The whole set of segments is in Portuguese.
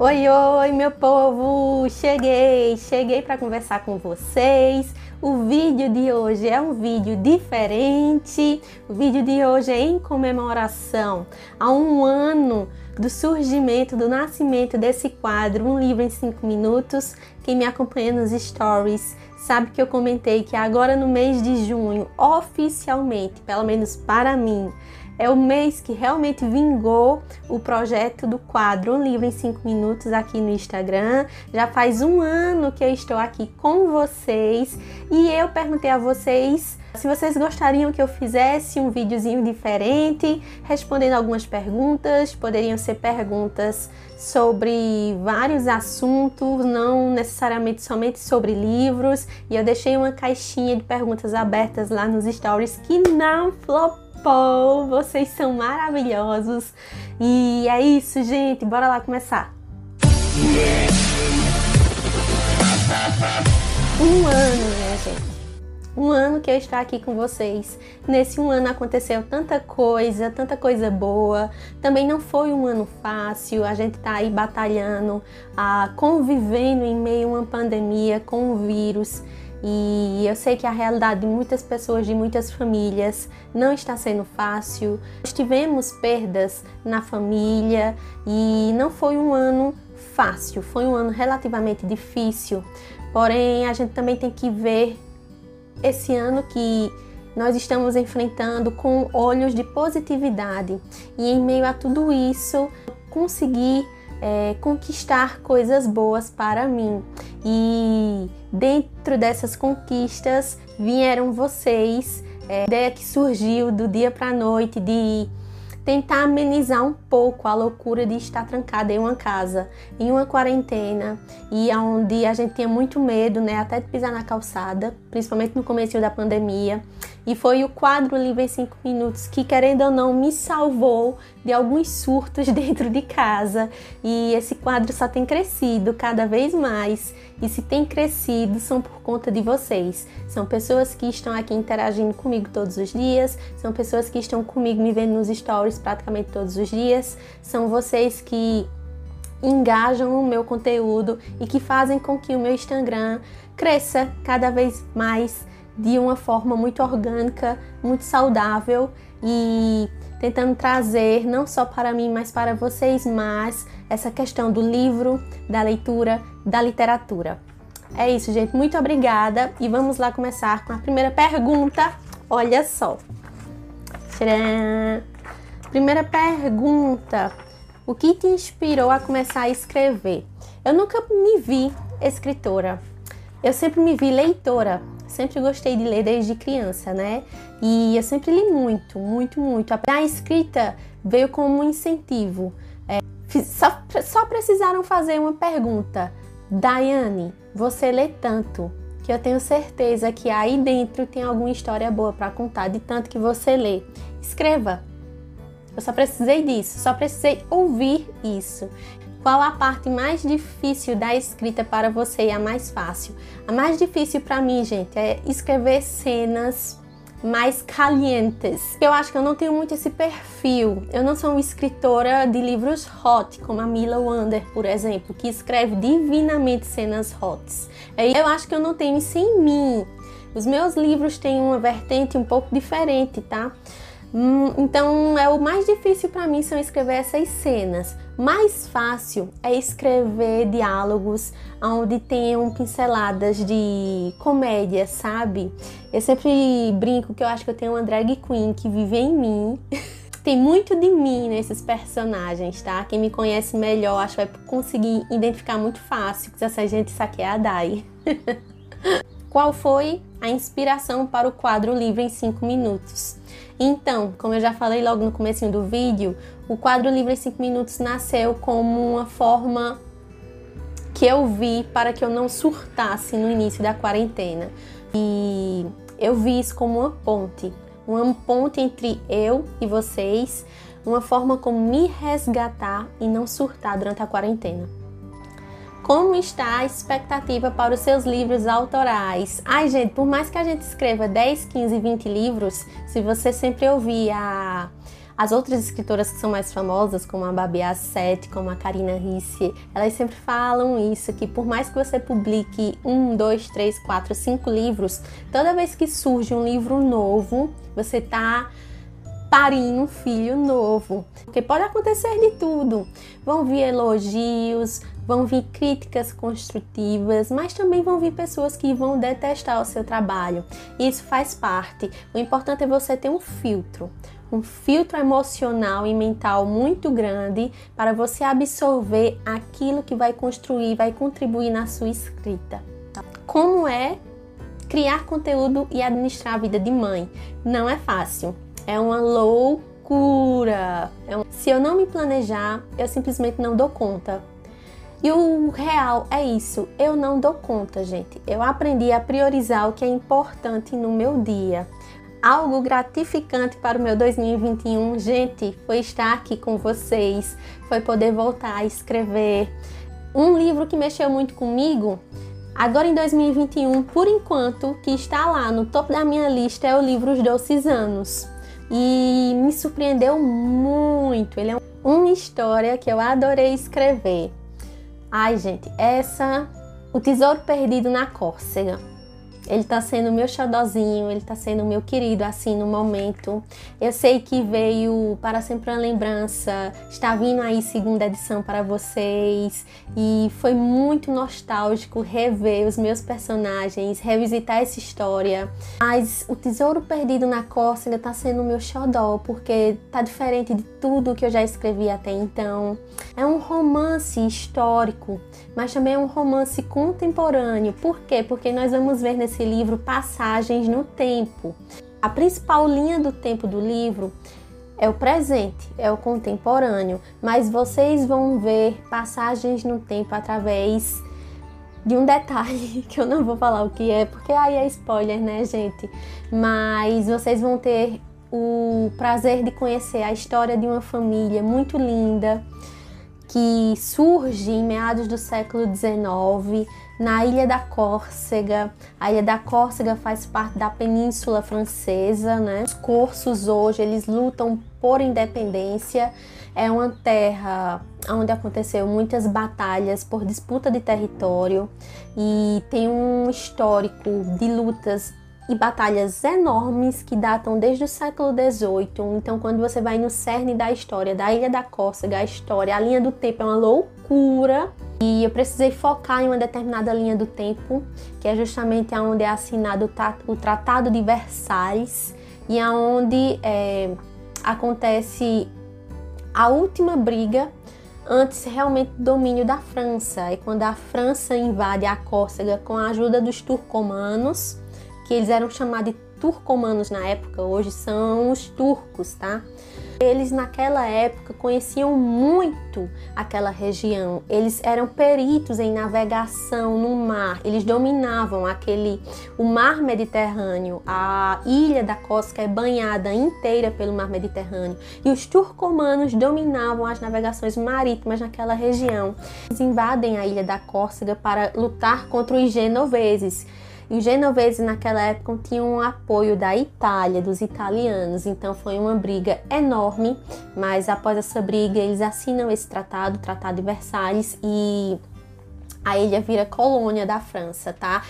Oi, oi, meu povo! Cheguei, cheguei para conversar com vocês. O vídeo de hoje é um vídeo diferente. O vídeo de hoje é em comemoração a um ano do surgimento, do nascimento desse quadro, Um Livro em 5 Minutos. Quem me acompanha nos stories sabe que eu comentei que agora no mês de junho, oficialmente, pelo menos para mim, é o mês que realmente vingou o projeto do quadro Um Livro em 5 Minutos aqui no Instagram. Já faz um ano que eu estou aqui com vocês. E eu perguntei a vocês se vocês gostariam que eu fizesse um videozinho diferente, respondendo algumas perguntas, poderiam ser perguntas sobre vários assuntos, não necessariamente somente sobre livros, e eu deixei uma caixinha de perguntas abertas lá nos stories que não flopou Paul, vocês são maravilhosos. E é isso, gente, bora lá começar. Um ano, minha gente. Um ano que eu estou aqui com vocês. Nesse um ano aconteceu tanta coisa, tanta coisa boa. Também não foi um ano fácil. A gente está aí batalhando, ah, convivendo em meio a uma pandemia com o vírus. E eu sei que a realidade de muitas pessoas, de muitas famílias, não está sendo fácil. Nós tivemos perdas na família e não foi um ano fácil, foi um ano relativamente difícil. Porém, a gente também tem que ver esse ano que nós estamos enfrentando com olhos de positividade e em meio a tudo isso conseguir é, conquistar coisas boas para mim. E dentro dessas conquistas vieram vocês, é, a ideia que surgiu do dia para a noite de tentar amenizar um pouco a loucura de estar trancada em uma casa, em uma quarentena, e onde a gente tinha muito medo, né, até de pisar na calçada, principalmente no começo da pandemia. E foi o quadro Livre em 5 Minutos que, querendo ou não, me salvou de alguns surtos dentro de casa. E esse quadro só tem crescido cada vez mais. E se tem crescido, são por conta de vocês. São pessoas que estão aqui interagindo comigo todos os dias, são pessoas que estão comigo me vendo nos stories praticamente todos os dias, são vocês que engajam o meu conteúdo e que fazem com que o meu Instagram cresça cada vez mais de uma forma muito orgânica, muito saudável e tentando trazer não só para mim, mas para vocês mais essa questão do livro, da leitura, da literatura. É isso, gente. Muito obrigada e vamos lá começar com a primeira pergunta. Olha só. Tcharam! Primeira pergunta: O que te inspirou a começar a escrever? Eu nunca me vi escritora. Eu sempre me vi leitora sempre gostei de ler desde criança, né? E eu sempre li muito, muito, muito. A escrita veio como um incentivo. É, só, só precisaram fazer uma pergunta. Daiane, você lê tanto que eu tenho certeza que aí dentro tem alguma história boa para contar de tanto que você lê. Escreva. Eu só precisei disso, só precisei ouvir isso. Qual a parte mais difícil da escrita para você e a mais fácil? A mais difícil para mim, gente, é escrever cenas mais calientes. Eu acho que eu não tenho muito esse perfil. Eu não sou uma escritora de livros hot, como a Mila Wander, por exemplo, que escreve divinamente cenas hots. Eu acho que eu não tenho isso em mim. Os meus livros têm uma vertente um pouco diferente, tá? Hum, então, é o mais difícil para mim são escrever essas cenas. Mais fácil é escrever diálogos onde tenham pinceladas de comédia, sabe? Eu sempre brinco que eu acho que eu tenho uma drag queen que vive em mim. Tem muito de mim nesses personagens, tá? Quem me conhece melhor acho que vai conseguir identificar muito fácil que essa gente saqueia a Dai. Qual foi a inspiração para o quadro Livre em 5 Minutos? Então, como eu já falei logo no começo do vídeo, o quadro Livre em 5 Minutos nasceu como uma forma que eu vi para que eu não surtasse no início da quarentena. E eu vi isso como uma ponte, uma ponte entre eu e vocês, uma forma como me resgatar e não surtar durante a quarentena. Como está a expectativa para os seus livros autorais? Ai, gente, por mais que a gente escreva 10, 15, 20 livros, se você sempre ouvir a, As outras escritoras que são mais famosas, como a Babi Asset, como a Karina Risse, elas sempre falam isso, que por mais que você publique um, dois, três, quatro, cinco livros, toda vez que surge um livro novo, você tá parindo um filho novo. Porque pode acontecer de tudo. Vão vir elogios, vão vir críticas construtivas, mas também vão vir pessoas que vão detestar o seu trabalho. Isso faz parte. O importante é você ter um filtro. Um filtro emocional e mental muito grande para você absorver aquilo que vai construir, vai contribuir na sua escrita. Como é criar conteúdo e administrar a vida de mãe? Não é fácil é uma loucura. É um... Se eu não me planejar, eu simplesmente não dou conta. E o real é isso, eu não dou conta, gente. Eu aprendi a priorizar o que é importante no meu dia. Algo gratificante para o meu 2021, gente, foi estar aqui com vocês, foi poder voltar a escrever. Um livro que mexeu muito comigo, agora em 2021, por enquanto, que está lá no topo da minha lista é o livro Os Doces Anos e me surpreendeu muito. Ele é uma história que eu adorei escrever. Ai, gente, essa O Tesouro Perdido na Córcega. Ele tá sendo meu xodozinho, ele tá sendo meu querido assim no momento. Eu sei que veio para sempre uma lembrança, está vindo aí segunda edição para vocês e foi muito nostálgico rever os meus personagens, revisitar essa história. Mas o Tesouro Perdido na Córcega tá sendo meu xodó porque tá diferente de tudo que eu já escrevi até então. É um romance histórico, mas também é um romance contemporâneo. Por quê? Porque nós vamos ver nesse livro passagens no tempo. A principal linha do tempo do livro é o presente, é o contemporâneo, mas vocês vão ver passagens no tempo através de um detalhe que eu não vou falar o que é, porque aí é spoiler, né, gente? Mas vocês vão ter o prazer de conhecer a história de uma família muito linda que surge em meados do século XIX na ilha da Córcega. A ilha da Córcega faz parte da Península Francesa, né? Os corsos hoje eles lutam por independência. É uma terra onde aconteceu muitas batalhas por disputa de território e tem um histórico de lutas e batalhas enormes que datam desde o século XVIII. Então, quando você vai no cerne da história da Ilha da Córcega, a história, a linha do tempo é uma loucura. E eu precisei focar em uma determinada linha do tempo, que é justamente onde é assinado o Tratado de Versalhes e aonde é, acontece a última briga antes realmente do domínio da França. É quando a França invade a Córcega com a ajuda dos turcomanos que eles eram chamados de turcomanos na época, hoje são os turcos, tá? Eles naquela época conheciam muito aquela região. Eles eram peritos em navegação no mar. Eles dominavam aquele o mar Mediterrâneo. A ilha da Cosca é banhada inteira pelo mar Mediterrâneo. E os turcomanos dominavam as navegações marítimas naquela região. Eles invadem a ilha da Córcega para lutar contra os genoveses e os genoveses naquela época tinham um apoio da Itália, dos italianos, então foi uma briga enorme, mas após essa briga eles assinam esse tratado, o Tratado de Versalhes, e a ilha vira colônia da França, tá?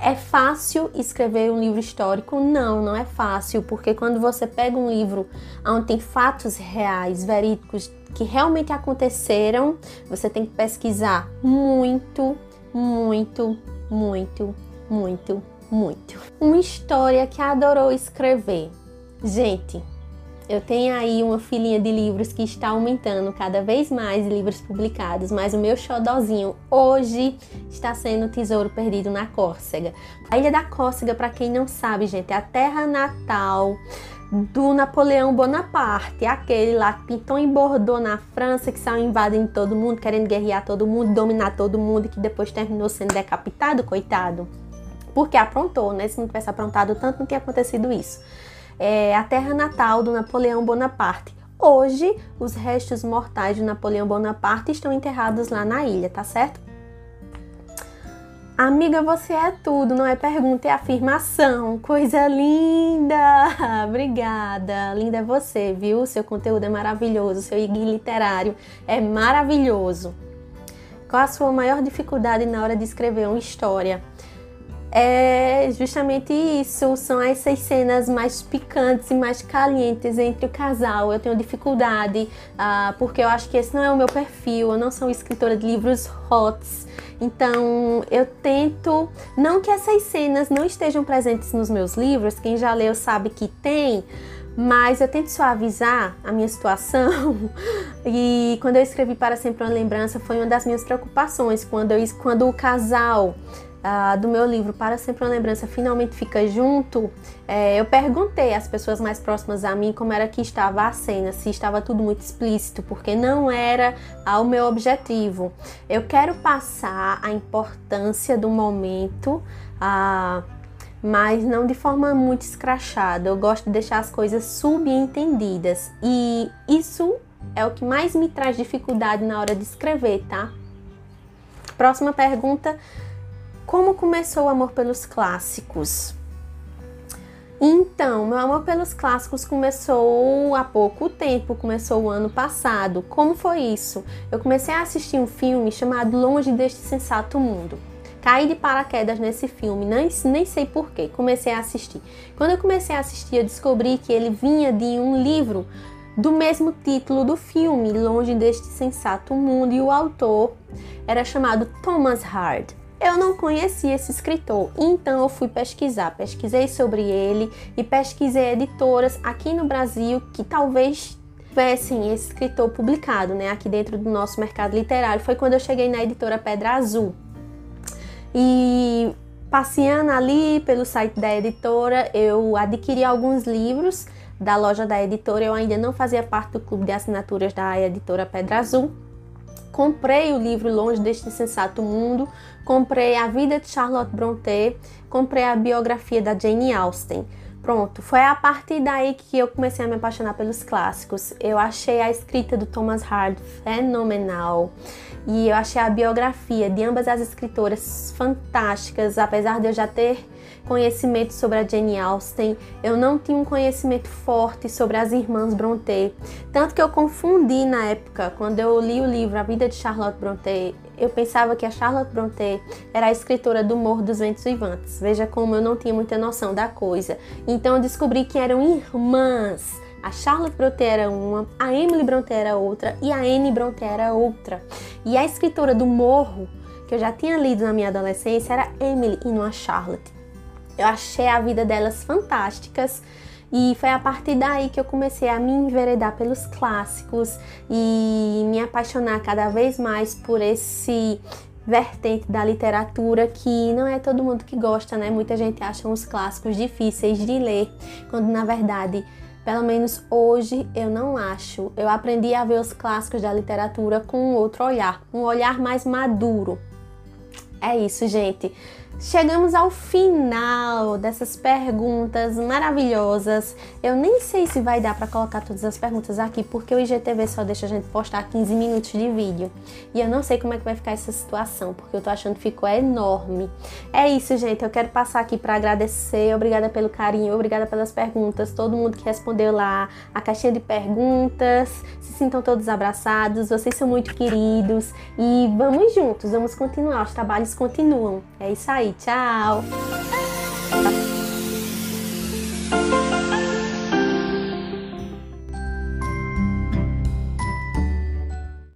É fácil escrever um livro histórico? Não, não é fácil, porque quando você pega um livro onde tem fatos reais, verídicos, que realmente aconteceram, você tem que pesquisar muito, muito, muito, muito, muito. Uma história que adorou escrever. Gente, eu tenho aí uma filinha de livros que está aumentando cada vez mais livros publicados, mas o meu xodozinho hoje está sendo Tesouro Perdido na Córcega. A Ilha da Córcega, para quem não sabe, gente, é a terra natal do Napoleão Bonaparte, aquele lá que pintou em Bordeaux na França, que saiu invadindo todo mundo, querendo guerrear todo mundo, dominar todo mundo, que depois terminou sendo decapitado, coitado porque aprontou, né? Se não tivesse aprontado tanto, não tinha acontecido isso. É a terra natal do Napoleão Bonaparte. Hoje, os restos mortais de Napoleão Bonaparte estão enterrados lá na ilha, tá certo? Amiga, você é tudo, não é pergunta, é afirmação. Coisa linda! Obrigada. Linda é você, viu? Seu conteúdo é maravilhoso, seu guia literário é maravilhoso. Qual a sua maior dificuldade na hora de escrever uma história? É justamente isso. São essas cenas mais picantes e mais calientes entre o casal. Eu tenho dificuldade, uh, porque eu acho que esse não é o meu perfil. Eu não sou escritora de livros hots. Então eu tento. Não que essas cenas não estejam presentes nos meus livros, quem já leu sabe que tem. Mas eu tento suavizar a minha situação. E quando eu escrevi Para Sempre uma Lembrança, foi uma das minhas preocupações. Quando, eu, quando o casal uh, do meu livro Para Sempre uma Lembrança finalmente fica junto, é, eu perguntei às pessoas mais próximas a mim como era que estava a cena, se estava tudo muito explícito, porque não era uh, o meu objetivo. Eu quero passar a importância do momento. Uh, mas não de forma muito escrachada. Eu gosto de deixar as coisas subentendidas e isso é o que mais me traz dificuldade na hora de escrever, tá? Próxima pergunta como começou o amor pelos clássicos? Então, meu amor pelos clássicos começou há pouco tempo, começou o ano passado. Como foi isso? Eu comecei a assistir um filme chamado Longe deste Sensato Mundo. Caí de paraquedas nesse filme, nem, nem sei porquê, comecei a assistir. Quando eu comecei a assistir, eu descobri que ele vinha de um livro do mesmo título do filme, Longe deste Sensato Mundo, e o autor era chamado Thomas Hard. Eu não conhecia esse escritor, então eu fui pesquisar. Pesquisei sobre ele e pesquisei editoras aqui no Brasil que talvez tivessem esse escritor publicado, né, aqui dentro do nosso mercado literário. Foi quando eu cheguei na editora Pedra Azul. E passeando ali pelo site da editora, eu adquiri alguns livros da loja da editora. Eu ainda não fazia parte do clube de assinaturas da editora Pedra Azul comprei o livro Longe deste Sensato Mundo, comprei A Vida de Charlotte Brontë, comprei a biografia da Jane Austen. Pronto, foi a partir daí que eu comecei a me apaixonar pelos clássicos. Eu achei a escrita do Thomas Hard fenomenal e eu achei a biografia de ambas as escritoras fantásticas, apesar de eu já ter conhecimento sobre a Jane Austen, eu não tinha um conhecimento forte sobre as irmãs Brontë, tanto que eu confundi na época, quando eu li o livro A Vida de Charlotte Brontë, eu pensava que a Charlotte Brontë era a escritora do Morro dos Ventos Vivantes. Veja como eu não tinha muita noção da coisa. Então eu descobri que eram irmãs. A Charlotte Brontë era uma, a Emily Brontë era outra e a Anne Brontë era outra. E a escritora do Morro, que eu já tinha lido na minha adolescência, era Emily e não a Charlotte. Eu achei a vida delas fantásticas e foi a partir daí que eu comecei a me enveredar pelos clássicos e me apaixonar cada vez mais por esse vertente da literatura que não é todo mundo que gosta, né? Muita gente acha os clássicos difíceis de ler, quando na verdade, pelo menos hoje, eu não acho. Eu aprendi a ver os clássicos da literatura com outro olhar, um olhar mais maduro. É isso, gente. Chegamos ao final dessas perguntas maravilhosas. Eu nem sei se vai dar para colocar todas as perguntas aqui, porque o IGTV só deixa a gente postar 15 minutos de vídeo. E eu não sei como é que vai ficar essa situação, porque eu tô achando que ficou enorme. É isso, gente. Eu quero passar aqui para agradecer. Obrigada pelo carinho, obrigada pelas perguntas. Todo mundo que respondeu lá a caixinha de perguntas. Se sintam todos abraçados. Vocês são muito queridos. E vamos juntos, vamos continuar. Os trabalhos continuam. É isso aí. Tchau!